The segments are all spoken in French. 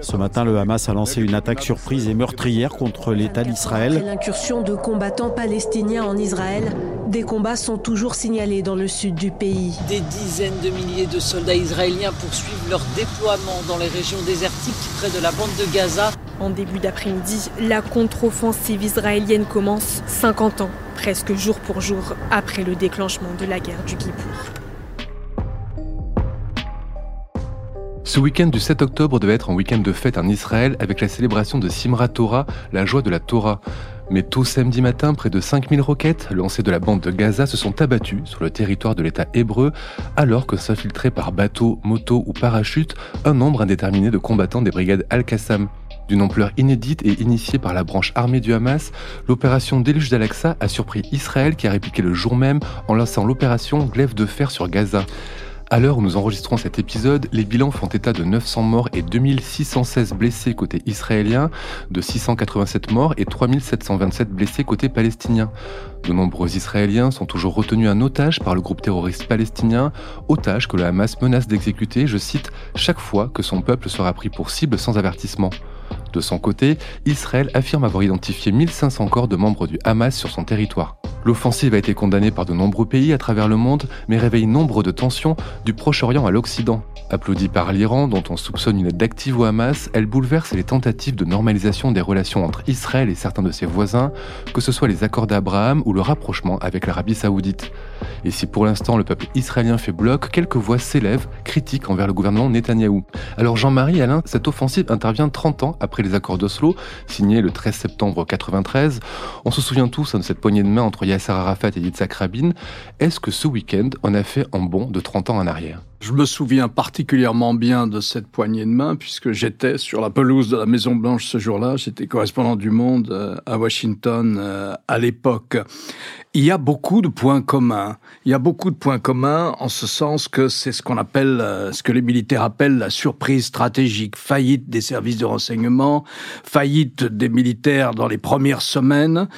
Ce matin, le Hamas a lancé une attaque surprise et meurtrière contre l'État d'Israël. L'incursion de combattants palestiniens en Israël, des combats sont toujours signalés dans le sud du pays. Des dizaines de milliers de soldats israéliens poursuivent leur déploiement dans les régions désertiques près de la bande de Gaza. En début d'après-midi, la contre-offensive israélienne commence 50 ans, presque jour pour jour, après le déclenchement de la guerre du Kippour. Ce week-end du 7 octobre devait être un week-end de fête en Israël avec la célébration de Simrat Torah, la joie de la Torah. Mais tôt samedi matin, près de 5000 roquettes lancées de la bande de Gaza se sont abattues sur le territoire de l'État hébreu alors que s'infiltrait par bateau, moto ou parachute un nombre indéterminé de combattants des brigades Al-Qassam. D'une ampleur inédite et initiée par la branche armée du Hamas, l'opération Déluge d'Al-Aqsa a surpris Israël qui a répliqué le jour même en lançant l'opération Glaive de fer sur Gaza. À l'heure où nous enregistrons cet épisode, les bilans font état de 900 morts et 2616 blessés côté israélien, de 687 morts et 3727 blessés côté palestinien. De nombreux Israéliens sont toujours retenus en otage par le groupe terroriste palestinien, otage que le Hamas menace d'exécuter, je cite, chaque fois que son peuple sera pris pour cible sans avertissement. De son côté, Israël affirme avoir identifié 1500 corps de membres du Hamas sur son territoire. L'offensive a été condamnée par de nombreux pays à travers le monde, mais réveille nombre de tensions du Proche-Orient à l'Occident. Applaudie par l'Iran, dont on soupçonne une aide active au Hamas, elle bouleverse les tentatives de normalisation des relations entre Israël et certains de ses voisins, que ce soit les accords d'Abraham ou le rapprochement avec l'Arabie saoudite. Et si pour l'instant le peuple israélien fait bloc, quelques voix s'élèvent, critiques envers le gouvernement Netanyahou. Alors Jean-Marie Alain, cette offensive intervient 30 ans après les accords d'Oslo, signés le 13 septembre 93. On se souvient tous hein, de cette poignée de main entre Yasser Arafat et Yitzhak Rabin. Est-ce que ce week-end, on a fait un bond de 30 ans en arrière? Je me souviens particulièrement bien de cette poignée de main puisque j'étais sur la pelouse de la Maison Blanche ce jour-là. J'étais correspondant du Monde euh, à Washington euh, à l'époque. Il y a beaucoup de points communs. Il y a beaucoup de points communs en ce sens que c'est ce qu'on appelle, euh, ce que les militaires appellent la surprise stratégique, faillite des services de renseignement, faillite des militaires dans les premières semaines.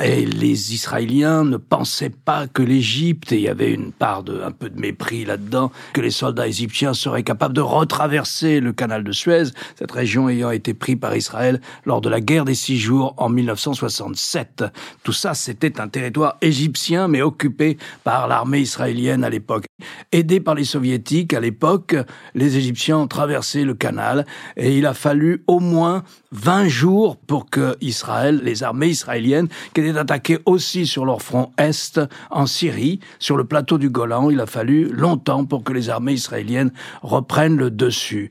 Et les Israéliens ne pensaient pas que l'Égypte, et il y avait une part de, un peu de mépris là-dedans, que les soldats égyptiens seraient capables de retraverser le canal de Suez, cette région ayant été prise par Israël lors de la guerre des six jours en 1967. Tout ça, c'était un territoire égyptien, mais occupé par l'armée israélienne à l'époque. Aidés par les soviétiques à l'époque, les Égyptiens ont traversé le canal, et il a fallu au moins 20 jours pour que Israël, les armées israéliennes, attaquées aussi sur leur front est en Syrie, sur le plateau du Golan, il a fallu longtemps pour que les armées israéliennes reprennent le dessus.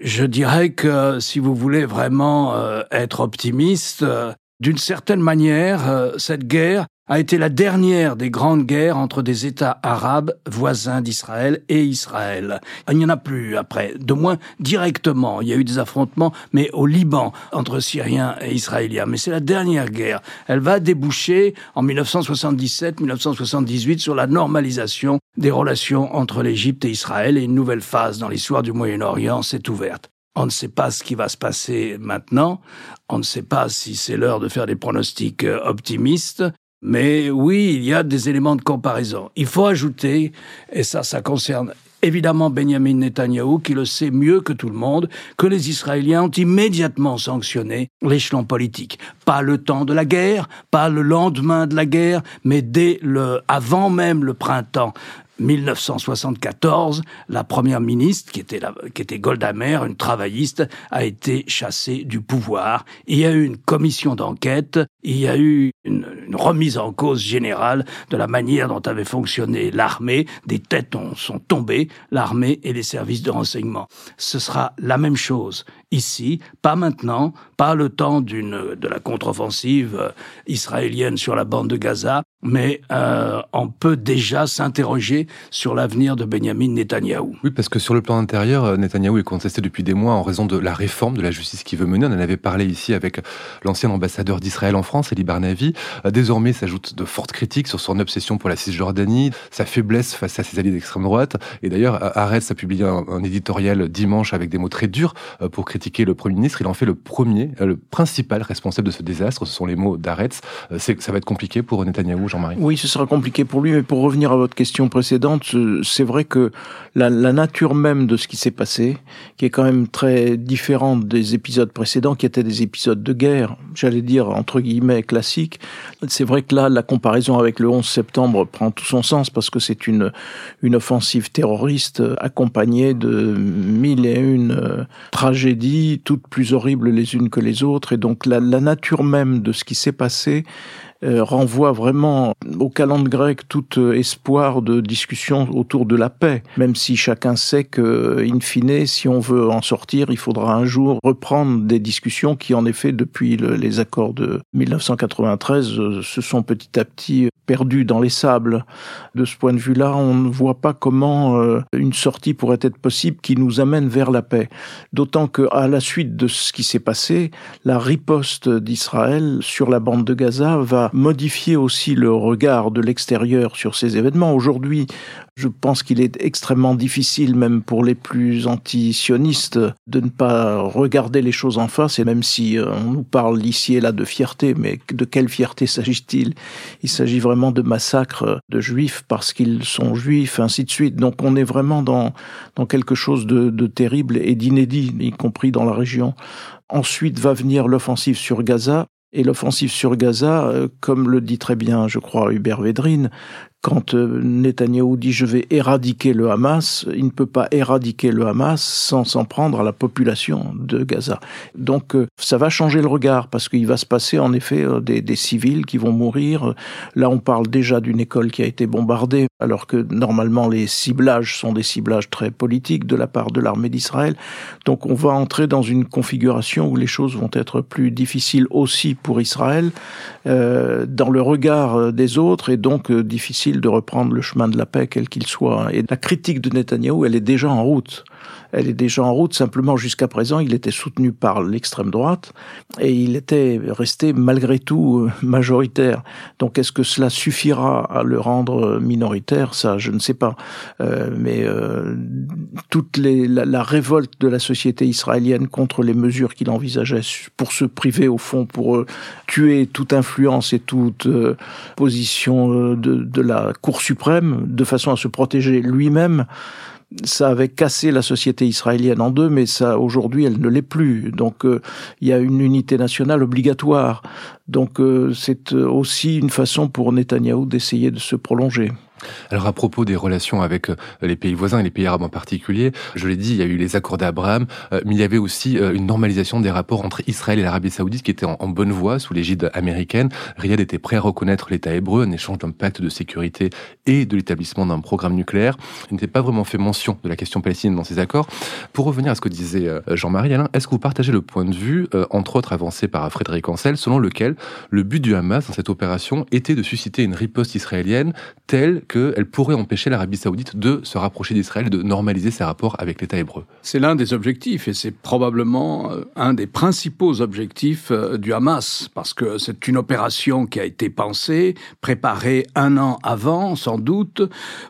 Je dirais que si vous voulez vraiment euh, être optimiste, euh, d'une certaine manière, euh, cette guerre a été la dernière des grandes guerres entre des États arabes voisins d'Israël et Israël. Il n'y en a plus après, de moins directement. Il y a eu des affrontements, mais au Liban, entre Syriens et Israéliens. Mais c'est la dernière guerre. Elle va déboucher en 1977-1978 sur la normalisation des relations entre l'Égypte et Israël et une nouvelle phase dans l'histoire du Moyen-Orient s'est ouverte. On ne sait pas ce qui va se passer maintenant. On ne sait pas si c'est l'heure de faire des pronostics euh, optimistes. Mais oui, il y a des éléments de comparaison. Il faut ajouter, et ça, ça concerne évidemment Benjamin Netanyahou, qui le sait mieux que tout le monde, que les Israéliens ont immédiatement sanctionné l'échelon politique. Pas le temps de la guerre, pas le lendemain de la guerre, mais dès le, avant même le printemps 1974, la première ministre, qui était, la, qui était Golda Meir, une travailliste, a été chassée du pouvoir. Il y a eu une commission d'enquête, il y a eu une, une, remise en cause générale de la manière dont avait fonctionné l'armée. Des têtes ont, sont tombées, l'armée et les services de renseignement. Ce sera la même chose ici, pas maintenant, pas le temps d'une de la contre-offensive euh, israélienne sur la bande de Gaza, mais euh, on peut déjà s'interroger sur l'avenir de Benjamin Netanyahou. Oui, parce que sur le plan intérieur, euh, Netanyahou est contesté depuis des mois en raison de la réforme de la justice qu'il veut mener. On en avait parlé ici avec l'ancien ambassadeur d'Israël en France, Eli Barnavi. Désormais, s'ajoutent de fortes critiques sur son obsession pour la Cisjordanie, sa faiblesse face à ses alliés d'extrême droite. Et d'ailleurs, Arès a publié un, un éditorial dimanche avec des mots très durs pour critiquer le Premier ministre. Il en fait le premier, le principal responsable de ce désastre. Ce sont les mots d'Aretz. Ça va être compliqué pour Netanyahou, Jean-Marie. Oui, ce sera compliqué pour lui. Mais pour revenir à votre question précédente, c'est vrai que la, la, nature même de ce qui s'est passé, qui est quand même très différente des épisodes précédents, qui étaient des épisodes de guerre, j'allais dire entre guillemets classiques. C'est vrai que là, la comparaison avec le 11 septembre prend tout son sens parce que c'est une une offensive terroriste accompagnée de mille et une euh, toutes plus horribles les unes que les autres. Et donc la nature même de ce qui s'est passé euh, renvoie vraiment au calendrier grec tout euh, espoir de discussion autour de la paix, même si chacun sait que, in fine, si on veut en sortir, il faudra un jour reprendre des discussions qui, en effet, depuis le, les accords de 1993, euh, se sont petit à petit perdues dans les sables. De ce point de vue-là, on ne voit pas comment une sortie pourrait être possible qui nous amène vers la paix. D'autant que, à la suite de ce qui s'est passé, la riposte d'Israël sur la bande de Gaza va modifier aussi le regard de l'extérieur sur ces événements. Aujourd'hui, je pense qu'il est extrêmement difficile, même pour les plus anti-sionistes, de ne pas regarder les choses en face. Et même si euh, on nous parle ici et là de fierté, mais de quelle fierté s'agit-il? Il s'agit vraiment de massacres de juifs parce qu'ils sont juifs, ainsi de suite. Donc on est vraiment dans, dans quelque chose de, de terrible et d'inédit, y compris dans la région. Ensuite va venir l'offensive sur Gaza. Et l'offensive sur Gaza, euh, comme le dit très bien, je crois, Hubert Védrine, quand euh, Netanyahou dit je vais éradiquer le Hamas, il ne peut pas éradiquer le Hamas sans s'en prendre à la population de Gaza. Donc euh, ça va changer le regard parce qu'il va se passer en effet euh, des, des, civils qui vont mourir. Là on parle déjà d'une école qui a été bombardée alors que normalement les ciblages sont des ciblages très politiques de la part de l'armée d'Israël. Donc on va entrer dans une configuration où les choses vont être plus difficiles aussi pour Israël euh, dans le regard des autres et donc euh, difficile de reprendre le chemin de la paix, quel qu'il soit. Et la critique de Netanyahou, elle est déjà en route elle est déjà en route. Simplement, jusqu'à présent, il était soutenu par l'extrême droite et il était resté malgré tout euh, majoritaire. Donc, est-ce que cela suffira à le rendre minoritaire? Ça, je ne sais pas. Euh, mais euh, toute les, la, révolte de la société israélienne contre les mesures qu'il envisageait pour se priver, au fond, pour euh, tuer toute influence et toute euh, position de, de la Cour suprême, de façon à se protéger lui-même, ça avait cassé la société israélienne en deux, mais ça aujourd'hui elle ne l'est plus. Donc euh, il y a une unité nationale obligatoire. Donc euh, c'est aussi une façon pour Netanyahou d'essayer de se prolonger. Alors à propos des relations avec euh, les pays voisins et les pays arabes en particulier, je l'ai dit, il y a eu les accords d'Abraham, euh, mais il y avait aussi euh, une normalisation des rapports entre Israël et l'Arabie saoudite qui était en, bonne voie sous l'égide américaine. Riyad était prêt à reconnaître l'État hébreu en échange d'un pacte de sécurité et de l'établissement d'un programme nucléaire. Il n'était pas vraiment fait mention de la question palestinienne dans ces accords. Pour revenir à ce que disait Jean-Marie Alain, est-ce que vous partagez le point de vue, entre autres avancé par Frédéric Ancel, selon lequel le but du Hamas dans cette opération était de susciter une riposte israélienne telle qu'elle pourrait empêcher l'Arabie saoudite de se rapprocher d'Israël de normaliser ses rapports avec l'État hébreu. C'est l'un des objectifs et c'est probablement euh, un des principaux objectifs euh, du Hamas parce que c'est une opération qui a été pensée, préparée un an avant sans doute,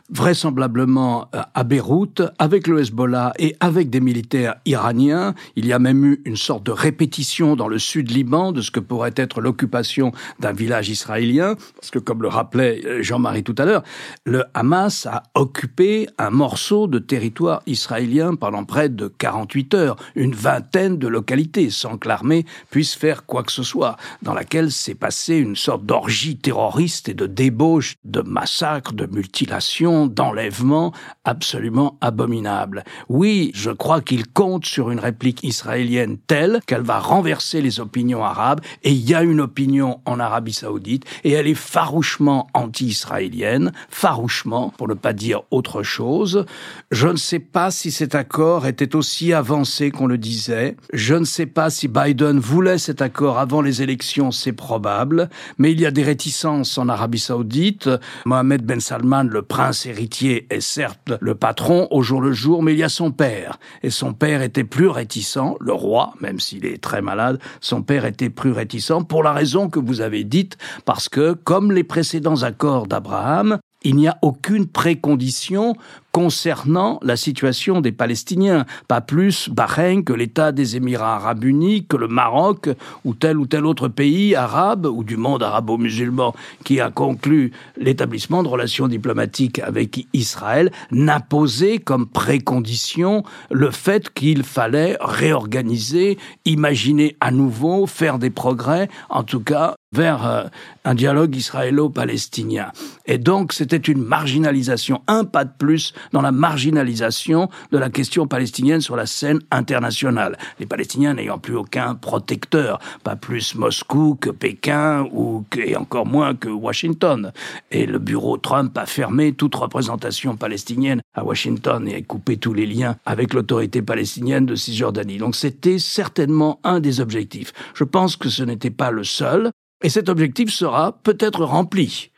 vraisemblablement euh, à Beyrouth avec le Hezbollah et avec des militaires iraniens. Il y a même eu une sorte de répétition dans le sud Liban de ce que pourrait être l'occupation d'un village israélien parce que comme le rappelait Jean-Marie tout à l'heure, le Hamas a occupé un morceau de territoire israélien pendant près de 48 heures, une vingtaine de localités, sans que l'armée puisse faire quoi que ce soit, dans laquelle s'est passée une sorte d'orgie terroriste et de débauche, de massacres, de mutilations, d'enlèvements absolument abominables. Oui, je crois qu'il compte sur une réplique israélienne telle qu'elle va renverser les opinions arabes, et il y a une opinion en Arabie saoudite, et elle est farouchement anti-israélienne, farouchement, pour ne pas dire autre chose. Je ne sais pas si cet accord était aussi avancé qu'on le disait. Je ne sais pas si Biden voulait cet accord avant les élections, c'est probable. Mais il y a des réticences en Arabie saoudite. Mohamed Ben Salman, le prince héritier, est certes le patron au jour le jour, mais il y a son père. Et son père était plus réticent, le roi, même s'il est très malade, son père était plus réticent pour la raison que vous avez dite, parce que, comme les précédents accords d'Abraham, il n'y a aucune précondition concernant la situation des Palestiniens, pas plus Bahreïn que l'État des Émirats arabes unis, que le Maroc ou tel ou tel autre pays arabe ou du monde arabo-musulman qui a conclu l'établissement de relations diplomatiques avec Israël n'a posé comme précondition le fait qu'il fallait réorganiser, imaginer à nouveau, faire des progrès, en tout cas vers euh, un dialogue israélo-palestinien. Et donc c'était une marginalisation, un pas de plus dans la marginalisation de la question palestinienne sur la scène internationale. Les Palestiniens n'ayant plus aucun protecteur, pas plus Moscou que Pékin ou et encore moins que Washington. Et le bureau Trump a fermé toute représentation palestinienne à Washington et a coupé tous les liens avec l'autorité palestinienne de Cisjordanie. Donc c'était certainement un des objectifs. Je pense que ce n'était pas le seul. Et cet objectif sera peut-être rempli.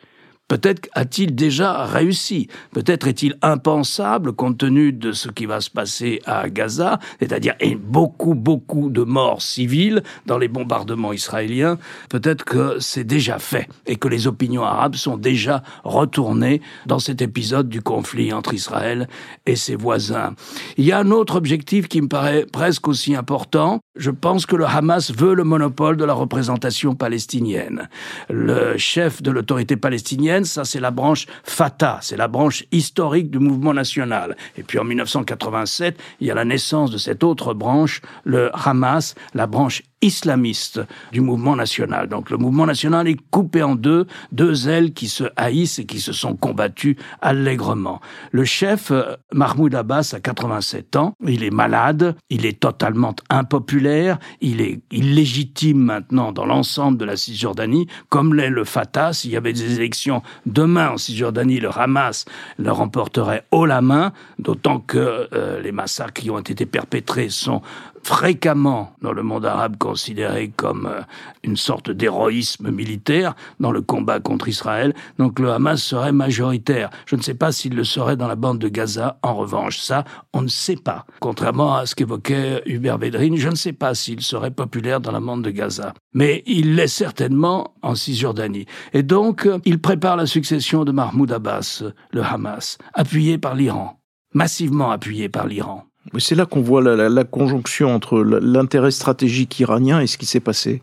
Peut-être a-t-il déjà réussi. Peut-être est-il impensable compte tenu de ce qui va se passer à Gaza, c'est-à-dire beaucoup, beaucoup de morts civiles dans les bombardements israéliens. Peut-être que c'est déjà fait et que les opinions arabes sont déjà retournées dans cet épisode du conflit entre Israël et ses voisins. Il y a un autre objectif qui me paraît presque aussi important. Je pense que le Hamas veut le monopole de la représentation palestinienne. Le chef de l'autorité palestinienne ça c'est la branche Fatah, c'est la branche historique du mouvement national. Et puis en 1987, il y a la naissance de cette autre branche, le Hamas, la branche islamiste du mouvement national. Donc le mouvement national est coupé en deux, deux ailes qui se haïssent et qui se sont combattues allègrement. Le chef, euh, Mahmoud Abbas, a 87 ans, il est malade, il est totalement impopulaire, il est illégitime maintenant dans l'ensemble de la Cisjordanie, comme l'est le Fatah. S'il y avait des élections demain en Cisjordanie, le Hamas le remporterait haut la main, d'autant que euh, les massacres qui ont été perpétrés sont fréquemment dans le monde arabe considéré comme euh, une sorte d'héroïsme militaire dans le combat contre Israël. Donc le Hamas serait majoritaire. Je ne sais pas s'il le serait dans la bande de Gaza. En revanche, ça, on ne sait pas. Contrairement à ce qu'évoquait Hubert Védrine, je ne sais pas s'il serait populaire dans la bande de Gaza. Mais il l'est certainement en Cisjordanie. Et donc, il prépare la succession de Mahmoud Abbas, le Hamas, appuyé par l'Iran massivement appuyé par l'Iran. C'est là qu'on voit la, la, conjonction entre l'intérêt stratégique iranien et ce qui s'est passé.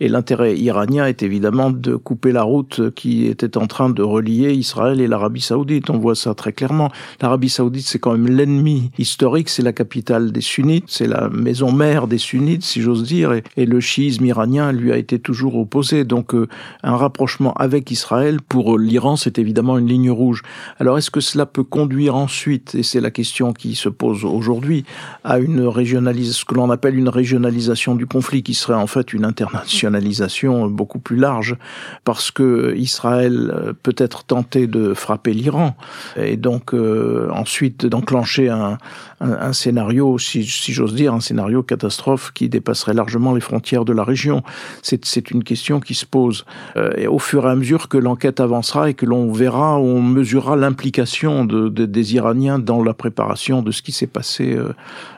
Et l'intérêt iranien est évidemment de couper la route qui était en train de relier Israël et l'Arabie saoudite. On voit ça très clairement. L'Arabie saoudite, c'est quand même l'ennemi historique, c'est la capitale des sunnites, c'est la maison mère des sunnites, si j'ose dire, et, le chiisme iranien lui a été toujours opposé. Donc euh, un rapprochement avec Israël, pour l'Iran, c'est évidemment une ligne rouge. Alors est-ce que cela peut conduire ensuite, et c'est la question qui se pose aujourd'hui, à une régionalisation, ce que l'on appelle une régionalisation du conflit, qui serait en fait une beaucoup plus large, parce que Israël euh, peut être tenté de frapper l'Iran, et donc euh, ensuite d'enclencher un, scénario, si, j'ose dire, un scénario catastrophe qui dépasserait largement les frontières de la région. C'est une question qui se pose. Euh, et au fur et à mesure que l'enquête avancera et que l'on verra, on mesurera l'implication de, de, des Iraniens dans la préparation de ce qui s'est passé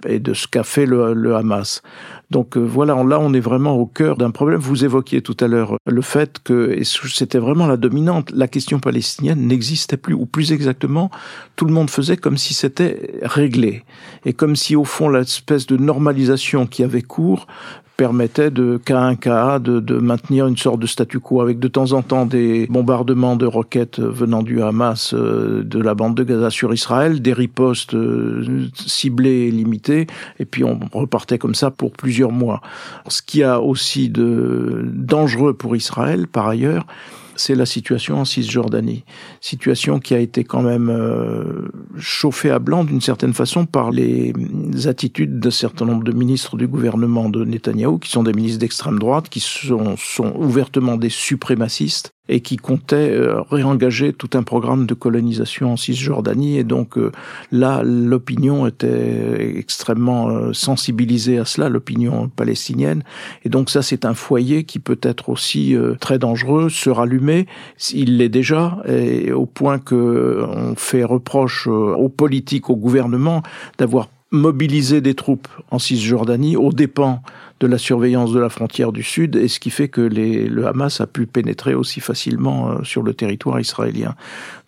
et de ce qu'a fait le Hamas. Donc euh, voilà, là on est vraiment au cœur d'un problème. Vous évoquiez tout à l'heure le fait que c'était vraiment la dominante, la question palestinienne n'existait plus, ou plus exactement, tout le monde faisait comme si c'était réglé, et comme si au fond l'espèce de normalisation qui avait cours permettait de cas un cas de, maintenir une sorte de statu quo avec de temps en temps des bombardements de roquettes venant du Hamas euh, de la bande de Gaza sur Israël, des ripostes euh, ciblées et limitées, et puis on repartait comme ça pour plusieurs mois. Ce qui a aussi de dangereux pour Israël, par ailleurs, c'est la situation en Cisjordanie. Situation qui a été quand même euh, chauffée à blanc d'une certaine façon par les attitudes d'un certain nombre de ministres du gouvernement de Netanyahou, qui sont des ministres d'extrême droite, qui sont, sont ouvertement des suprémacistes et qui comptait euh, réengager tout un programme de colonisation en Cisjordanie. Et donc euh, là, l'opinion était extrêmement euh, sensibilisée à cela, l'opinion palestinienne. Et donc ça, c'est un foyer qui peut être aussi très dangereux, se rallumer. Il l'est déjà, et au point que on fait reproche aux politiques, au gouvernement d'avoir mobilisé des troupes en Cisjordanie aux dépens de la surveillance de la frontière du Sud, et ce qui fait que les, le Hamas a pu pénétrer aussi facilement euh, sur le territoire israélien.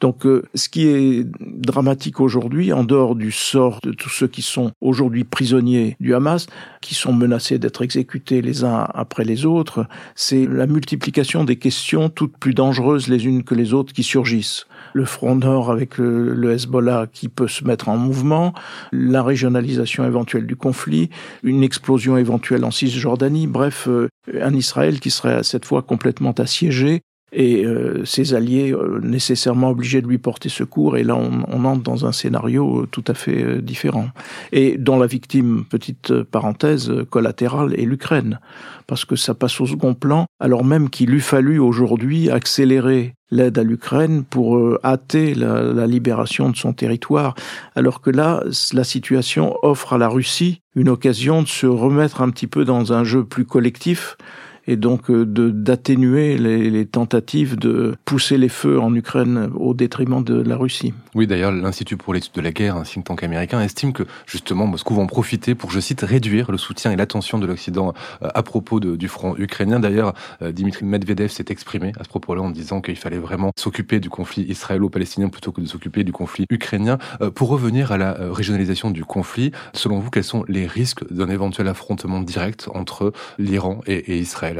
Donc euh, ce qui est dramatique aujourd'hui, en dehors du sort de tous ceux qui sont aujourd'hui prisonniers du Hamas, qui sont menacés d'être exécutés les uns après les autres, c'est la multiplication des questions toutes plus dangereuses les unes que les autres qui surgissent le front nord avec le, Hezbollah qui peut se mettre en mouvement, la régionalisation éventuelle du conflit, une explosion éventuelle en Cisjordanie, bref, euh, un Israël qui serait cette fois complètement assiégé et euh, ses alliés euh, nécessairement obligés de lui porter secours. Et là, on, on entre dans un scénario tout à fait différent. Et dont la victime, petite parenthèse collatérale, est l'Ukraine, parce que ça passe au second plan, alors même qu'il eût fallu aujourd'hui accélérer l'aide à l'Ukraine pour euh, hâter la, la, libération de son territoire, alors que là, la situation offre à la Russie une occasion de se remettre un petit peu dans un jeu plus collectif et donc euh, de d'atténuer les, les, tentatives de pousser les feux en Ukraine au détriment de la Russie. Oui, d'ailleurs, l'Institut pour l'étude de la guerre, un think tank américain, estime que justement Moscou va en profiter pour, je cite, réduire le soutien et l'attention de l'Occident euh, à propos du front ukrainien. D'ailleurs, euh, Dimitri Medvedev s'est exprimé à ce propos-là en disant qu'il fallait vraiment s'occuper du conflit israélo-palestinien plutôt que de s'occuper du conflit ukrainien. Pour revenir à la régionalisation du conflit, selon vous, quels sont les risques d'un éventuel affrontement direct entre l'Iran et Israël?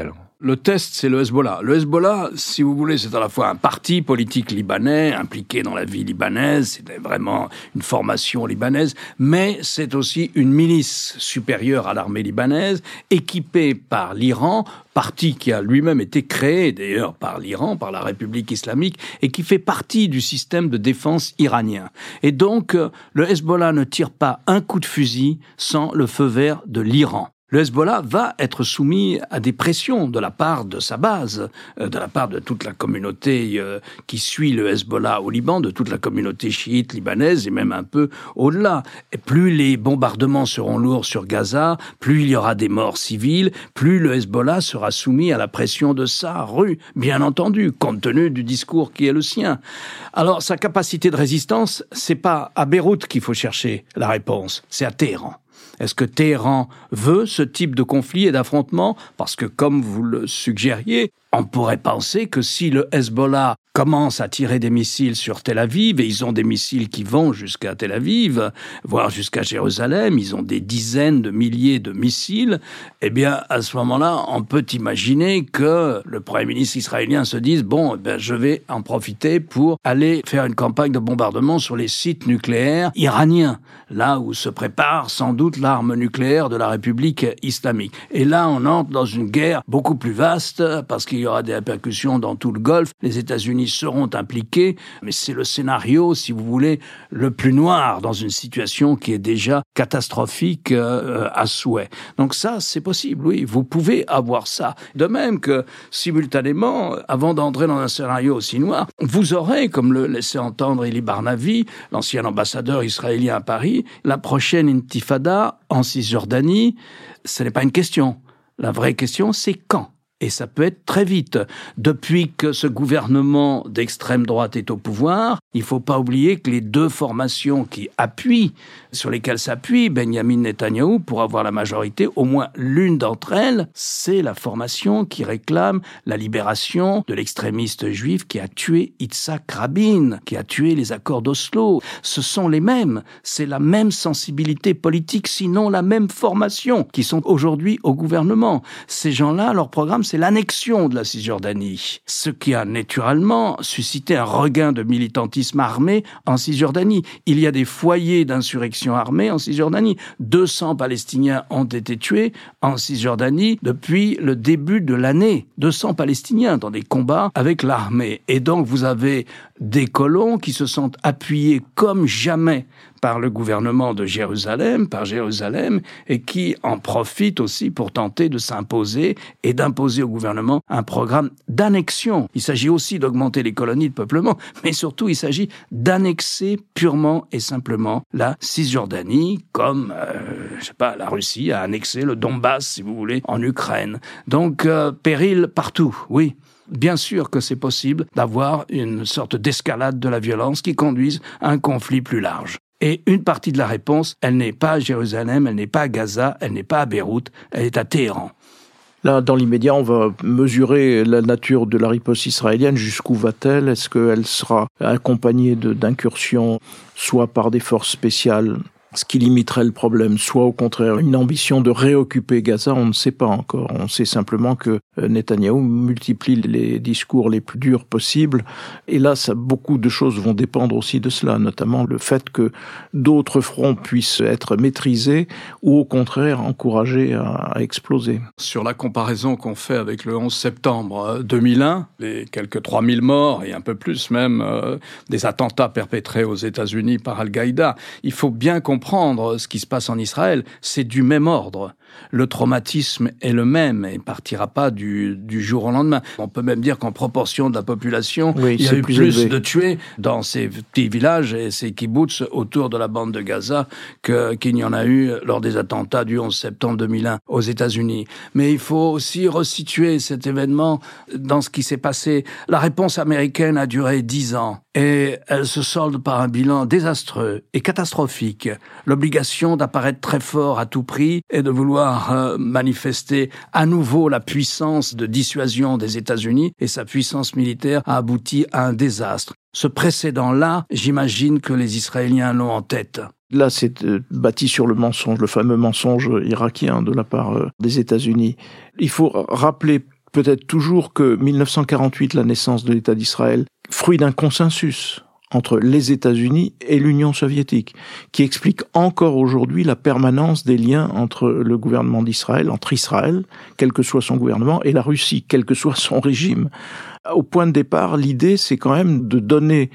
Le test, c'est le Hezbollah. Le Hezbollah, si vous voulez, c'est à la fois un parti politique libanais impliqué dans la vie libanaise, c'est vraiment une formation libanaise, mais c'est aussi une milice supérieure à l'armée libanaise, équipée par l'Iran, parti qui a lui-même été créé d'ailleurs par l'Iran, par la République islamique, et qui fait partie du système de défense iranien. Et donc, euh, le Hezbollah ne tire pas un coup de fusil sans le feu vert de l'Iran le Hezbollah va être soumis à des pressions de la part de sa base, euh, de la part de toute la communauté euh, qui suit le Hezbollah au Liban, de toute la communauté chiite libanaise et même un peu au-delà. Et plus les bombardements seront lourds sur Gaza, plus il y aura des morts civiles, plus le Hezbollah sera soumis à la pression de sa rue, bien entendu, compte tenu du discours qui est le sien. Alors sa capacité de résistance, c'est pas à Beyrouth qu'il faut chercher la réponse, c'est à Téhéran. Est-ce que Téhéran veut ce type de conflit et d'affrontement? Parce que, comme vous le suggériez, on pourrait penser que si le Hezbollah commence à tirer des missiles sur Tel Aviv, et ils ont des missiles qui vont jusqu'à Tel Aviv, voire jusqu'à Jérusalem, ils ont des dizaines de milliers de missiles, eh bien, à ce moment-là, on peut imaginer que le Premier ministre israélien se dise, bon, eh je vais en profiter pour aller faire une campagne de bombardement sur les sites nucléaires iraniens, là où se prépare sans doute l'arme nucléaire de la République islamique. Et là, on entre dans une guerre beaucoup plus vaste, parce qu'il y aura des répercussions dans tout le Golfe. Les États-Unis seront impliqués, mais c'est le scénario, si vous voulez, le plus noir dans une situation qui est déjà catastrophique euh, à souhait. Donc ça, c'est possible, oui. Vous pouvez avoir ça. De même que, simultanément, avant d'entrer dans un scénario aussi noir, vous aurez, comme le laissait entendre Eli Barnavi, l'ancien ambassadeur israélien à Paris, la prochaine intifada en Cisjordanie. Ce n'est pas une question. La vraie question, c'est quand et ça peut être très vite. Depuis que ce gouvernement d'extrême droite est au pouvoir, il ne faut pas oublier que les deux formations qui appuient, sur lesquelles s'appuie Benjamin Netanyahu pour avoir la majorité, au moins l'une d'entre elles, c'est la formation qui réclame la libération de l'extrémiste juif qui a tué Itzhak Rabin, qui a tué les accords d'Oslo. Ce sont les mêmes, c'est la même sensibilité politique, sinon la même formation, qui sont aujourd'hui au gouvernement. Ces gens-là, leur programme, c'est l'annexion de la Cisjordanie, ce qui a naturellement suscité un regain de militantisme armé en Cisjordanie. Il y a des foyers d'insurrection armée en Cisjordanie. 200 Palestiniens ont été tués en Cisjordanie depuis le début de l'année. 200 Palestiniens dans des combats avec l'armée. Et donc vous avez des colons qui se sentent appuyés comme jamais par le gouvernement de Jérusalem, par Jérusalem, et qui en profitent aussi pour tenter de s'imposer et d'imposer gouvernement un programme d'annexion. Il s'agit aussi d'augmenter les colonies de peuplement, mais surtout il s'agit d'annexer purement et simplement la Cisjordanie, comme, euh, je sais pas, la Russie a annexé le Donbass, si vous voulez, en Ukraine. Donc, euh, péril partout, oui. Bien sûr que c'est possible d'avoir une sorte d'escalade de la violence qui conduise à un conflit plus large. Et une partie de la réponse, elle n'est pas à Jérusalem, elle n'est pas à Gaza, elle n'est pas à Beyrouth, elle est à Téhéran. Là, dans l'immédiat, on va mesurer la nature de la riposte israélienne. Jusqu'où va-t-elle? Est-ce qu'elle sera accompagnée d'incursions, soit par des forces spéciales ce qui limiterait le problème, soit au contraire une ambition de réoccuper Gaza, on ne sait pas encore. On sait simplement que euh, Netanyahou multiplie les discours les plus durs possibles. Et là, ça, beaucoup de choses vont dépendre aussi de cela, notamment le fait que d'autres fronts puissent être maîtrisés ou au contraire encouragés à, exploser. Sur la comparaison qu'on fait avec le 11 septembre 2001, euh, les quelques 3000 morts et un peu plus même euh, des attentats perpétrés aux États-Unis par Al-Qaïda, il faut bien comprendre comprendre ce qui se passe en Israël, c'est du même ordre le traumatisme est le même et partira pas du, jour au lendemain. On peut même dire qu'en proportion de la population, il y a eu plus, de tués dans ces petits villages et ces kibbutz autour de la bande de Gaza qu'il n'y en a eu lors des attentats du 11 septembre 2001 aux États-Unis. Mais il faut aussi resituer cet événement dans ce qui s'est passé. La réponse américaine a duré dix ans et elle se solde par un bilan désastreux et catastrophique. L'obligation d'apparaître très fort à tout prix et de vouloir euh, manifester à nouveau la puissance de dissuasion des États-Unis et sa puissance militaire a abouti à un désastre. Ce précédent-là, j'imagine que les Israéliens l'ont en tête. Là, c'est euh, bâti sur le mensonge, le fameux mensonge irakien de la part euh, des États-Unis. Il faut rappeler peut-être toujours que 1948, la naissance de l'État d'Israël, fruit d'un consensus entre les États-Unis et l'Union soviétique, qui explique encore aujourd'hui la permanence des liens entre le gouvernement d'Israël, entre Israël, quel que soit son gouvernement, et la Russie, quel que soit son régime. Au point de départ, l'idée, c'est quand même de donner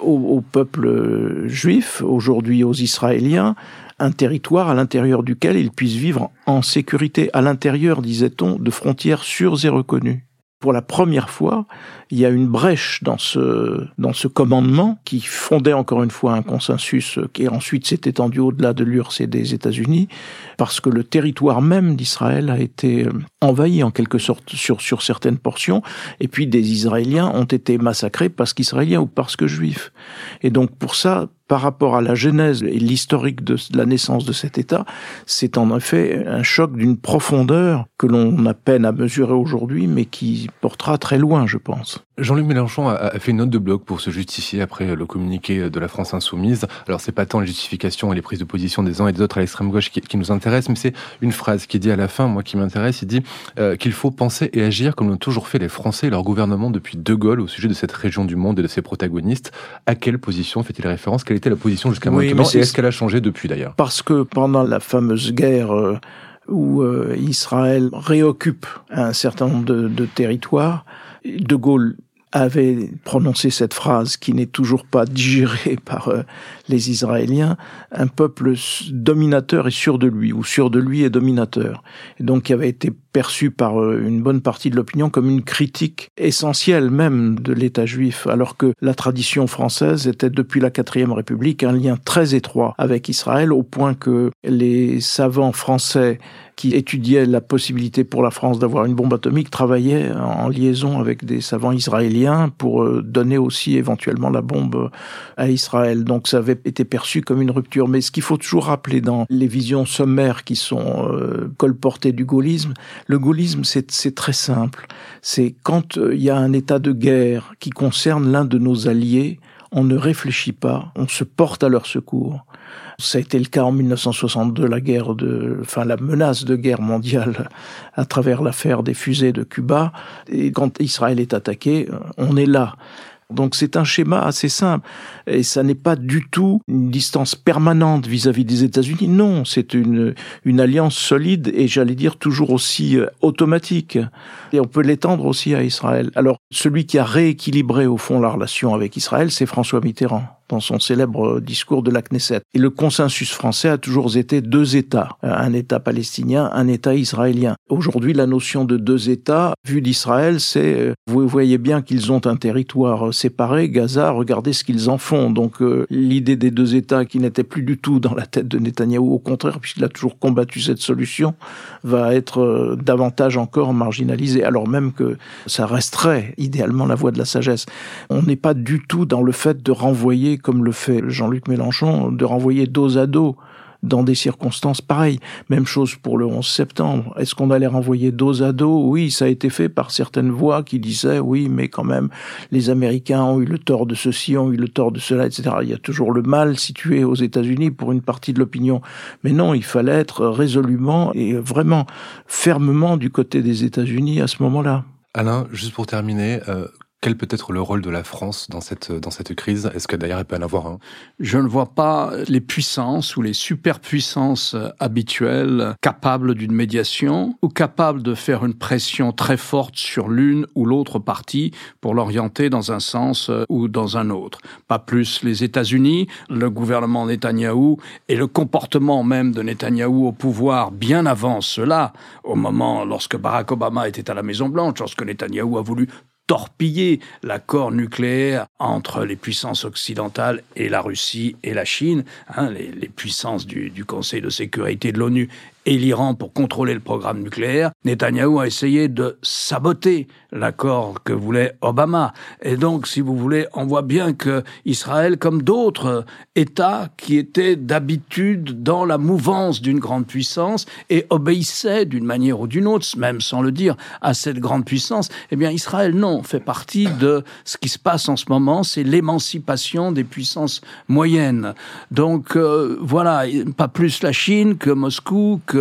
au, peuple juif, aujourd'hui aux Israéliens, un territoire à l'intérieur duquel ils puissent vivre en sécurité, à l'intérieur, disait-on, de frontières sûres et reconnues. Pour la première fois, il y a une brèche dans ce, dans ce commandement qui fondait encore une fois un consensus qui ensuite s'est étendu au-delà de l'URSS et des États-Unis, parce que le territoire même d'Israël a été euh, envahi en quelque sorte sur, sur certaines portions, et puis des Israéliens ont été massacrés parce qu'Israéliens ou parce que juifs. Et donc pour ça, par rapport à la genèse et l'historique de la naissance de cet État, c'est en effet un choc d'une profondeur que l'on a peine à mesurer aujourd'hui, mais qui portera très loin, je pense. Jean-Luc Mélenchon a fait une note de blog pour se justifier après le communiqué de la France insoumise. Alors c'est pas tant les justifications et les prises de position des uns et des autres à l'extrême gauche qui, nous intéressent, mais c'est une phrase qui dit à la fin, moi qui m'intéresse, il dit euh, qu'il faut penser et agir comme l'ont toujours fait les Français et leur gouvernement depuis De Gaulle au sujet de cette région du monde et de ses protagonistes. À quelle position fait-il référence? Était la position jusqu'à maintenant et est-ce qu'elle a changé depuis d'ailleurs Parce que pendant la fameuse guerre euh, où euh, Israël réoccupe un certain nombre de territoires, de Gaulle avait prononcé cette phrase qui n'est toujours pas digérée par euh, les Israéliens, un peuple dominateur et sûr de lui, ou sûr de lui et dominateur, et donc qui avait été perçu par euh, une bonne partie de l'opinion comme une critique essentielle même de l'État juif, alors que la tradition française était depuis la quatrième République un lien très étroit avec Israël, au point que les savants français qui étudiaient la possibilité pour la France d'avoir une bombe atomique travaillaient en liaison avec des savants israéliens pour euh, donner aussi éventuellement la bombe à Israël. Donc ça avait été perçu comme une rupture. Mais ce qu'il faut toujours rappeler dans les visions sommaires qui sont euh, colportées du gaullisme, le gaullisme c'est très simple. C'est quand euh, il y a un état de guerre qui concerne l'un de nos alliés, on ne réfléchit pas, on se porte à leur secours. Ça a été le cas en 1962, la guerre de, enfin la menace de guerre mondiale à travers l'affaire des fusées de Cuba. Et quand Israël est attaqué, on est là. Donc c'est un schéma assez simple et ça n'est pas du tout une distance permanente vis-à-vis des États-Unis. Non, c'est une une alliance solide et j'allais dire toujours aussi euh, automatique. Et on peut l'étendre aussi à Israël. Alors celui qui a rééquilibré au fond la relation avec Israël, c'est François Mitterrand dans son célèbre discours de la Knesset. Et le consensus français a toujours été deux États, un État palestinien, un État israélien. Aujourd'hui, la notion de deux États, vue d'Israël, c'est, vous voyez bien qu'ils ont un territoire séparé, Gaza, regardez ce qu'ils en font. Donc euh, l'idée des deux États qui n'était plus du tout dans la tête de Netanyahou, au contraire, puisqu'il a toujours combattu cette solution, va être euh, davantage encore marginalisée, alors même que ça resterait idéalement la voie de la sagesse. On n'est pas du tout dans le fait de renvoyer, comme le fait Jean-Luc Mélenchon, de renvoyer dos à dos dans des circonstances pareilles. Même chose pour le 11 septembre. Est-ce qu'on allait renvoyer dos à dos? Oui, ça a été fait par certaines voix qui disaient oui, mais quand même, les Américains ont eu le tort de ceci, ont eu le tort de cela, etc. Il y a toujours le mal situé aux États-Unis pour une partie de l'opinion. Mais non, il fallait être résolument et vraiment fermement du côté des États-Unis à ce moment-là. Alain, juste pour terminer, euh, quel peut être le rôle de la France dans cette, dans cette crise? Est-ce que d'ailleurs elle peut en avoir un? Je ne vois pas les puissances ou les superpuissances habituelles capables d'une médiation ou capables de faire une pression très forte sur l'une ou l'autre partie pour l'orienter dans un sens ou dans un autre. Pas plus les États-Unis, le gouvernement Netanyahou et le comportement même de Netanyahou au pouvoir bien avant cela, au moment lorsque Barack Obama était à la Maison Blanche, lorsque Netanyahou a voulu torpiller l'accord nucléaire entre les puissances occidentales et la Russie et la Chine, hein, les, puissances du, du Conseil de sécurité de l'ONU et l'Iran pour contrôler le programme nucléaire, Netanyahou a essayé de saboter l'accord que voulait Obama. Et donc, si vous voulez, on voit bien que Israël, comme d'autres États qui étaient d'habitude dans la mouvance d'une grande puissance et obéissaient d'une manière ou d'une autre, même sans le dire, à cette grande puissance, eh bien, Israël, non, fait partie de ce qui se passe en ce moment, c'est l'émancipation des puissances moyennes. Donc, euh, voilà, pas plus la Chine que Moscou, que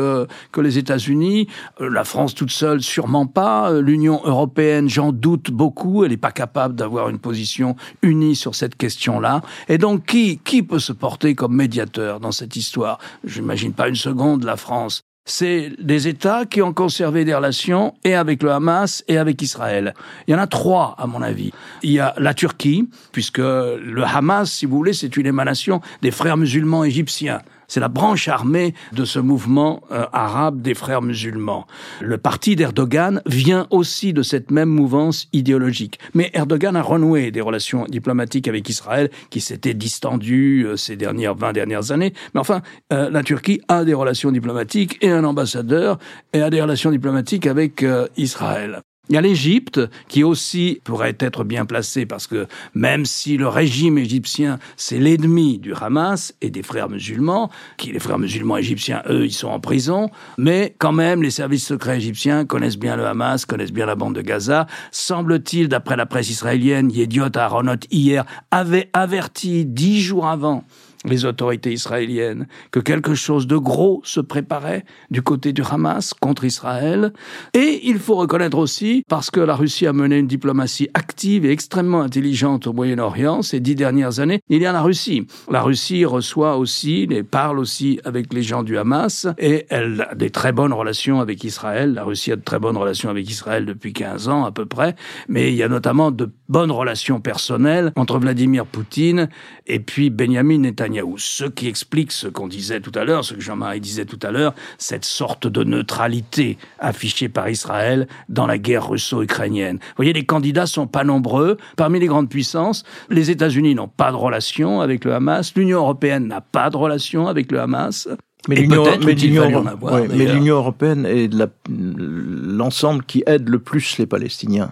que, les États-Unis. Euh, la France toute seule, sûrement pas. Euh, L'Union européenne, j'en doute beaucoup. Elle n'est pas capable d'avoir une position unie sur cette question-là. Et donc, qui, qui peut se porter comme médiateur dans cette histoire? Je n'imagine pas une seconde la France c'est des États qui ont conservé des relations et avec le Hamas et avec Israël. Il y en a trois, à mon avis. Il y a la Turquie, puisque le Hamas, si vous voulez, c'est une émanation des frères musulmans égyptiens. C'est la branche armée de ce mouvement euh, arabe des frères musulmans. Le parti d'Erdogan vient aussi de cette même mouvance idéologique. Mais Erdogan a renoué des relations diplomatiques avec Israël qui s'étaient distendues euh, ces dernières 20 dernières années. Mais enfin, euh, la Turquie a des relations diplomatiques et un ambassadeur et a des relations diplomatiques avec Israël. Il y a l'Égypte qui aussi pourrait être bien placée parce que même si le régime égyptien c'est l'ennemi du Hamas et des frères musulmans, qui les frères musulmans égyptiens eux ils sont en prison, mais quand même les services secrets égyptiens connaissent bien le Hamas, connaissent bien la bande de Gaza. Semble-t-il, d'après la presse israélienne, Yediot Aronot hier avait averti dix jours avant les autorités israéliennes que quelque chose de gros se préparait du côté du Hamas contre Israël. Et il faut reconnaître aussi, parce que la Russie a mené une diplomatie active et extrêmement intelligente au Moyen-Orient ces dix dernières années, il y a la Russie. La Russie reçoit aussi, et parle aussi avec les gens du Hamas, et elle a des très bonnes relations avec Israël. La Russie a de très bonnes relations avec Israël depuis 15 ans à peu près, mais il y a notamment de bonnes relations personnelles entre Vladimir Poutine et puis Benjamin Netanyahu ce qui explique ce qu'on disait tout à l'heure, ce que Jean-Marie disait tout à l'heure, cette sorte de neutralité affichée par Israël dans la guerre russo-ukrainienne. Vous voyez, les candidats sont pas nombreux. Parmi les grandes puissances, les États-Unis n'ont pas de relation avec le Hamas, l'Union européenne n'a pas de relation avec le Hamas. Mais l'Union européenne est l'ensemble qui aide le plus les Palestiniens,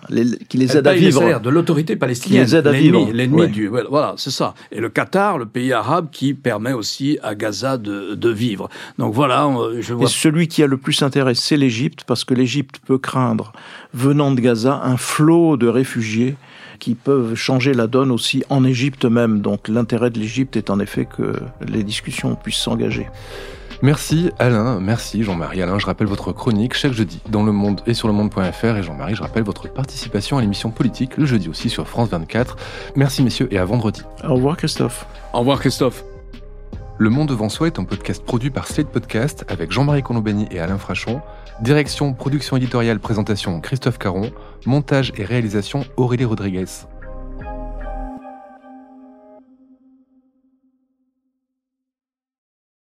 qui les aide à vivre. de l'autorité palestinienne. les aide à vivre. L'ennemi du. Voilà, c'est ça. Et le Qatar, le pays arabe qui permet aussi à Gaza de, de vivre. Donc voilà, je vois. Et celui qui a le plus intérêt, c'est l'Égypte, parce que l'Égypte peut craindre, venant de Gaza, un flot de réfugiés qui peuvent changer la donne aussi en Égypte même. Donc l'intérêt de l'Égypte est en effet que les discussions puissent s'engager. Merci Alain, merci Jean-Marie. Alain, je rappelle votre chronique chaque jeudi dans Le Monde et sur le monde.fr et Jean-Marie, je rappelle votre participation à l'émission politique le jeudi aussi sur France 24. Merci messieurs et à vendredi. Au revoir Christophe. Au revoir Christophe. Le Monde devant soi est un podcast produit par Slate Podcast avec Jean-Marie Colombani et Alain Frachon. Direction, production éditoriale, présentation Christophe Caron. Montage et réalisation Aurélie Rodriguez.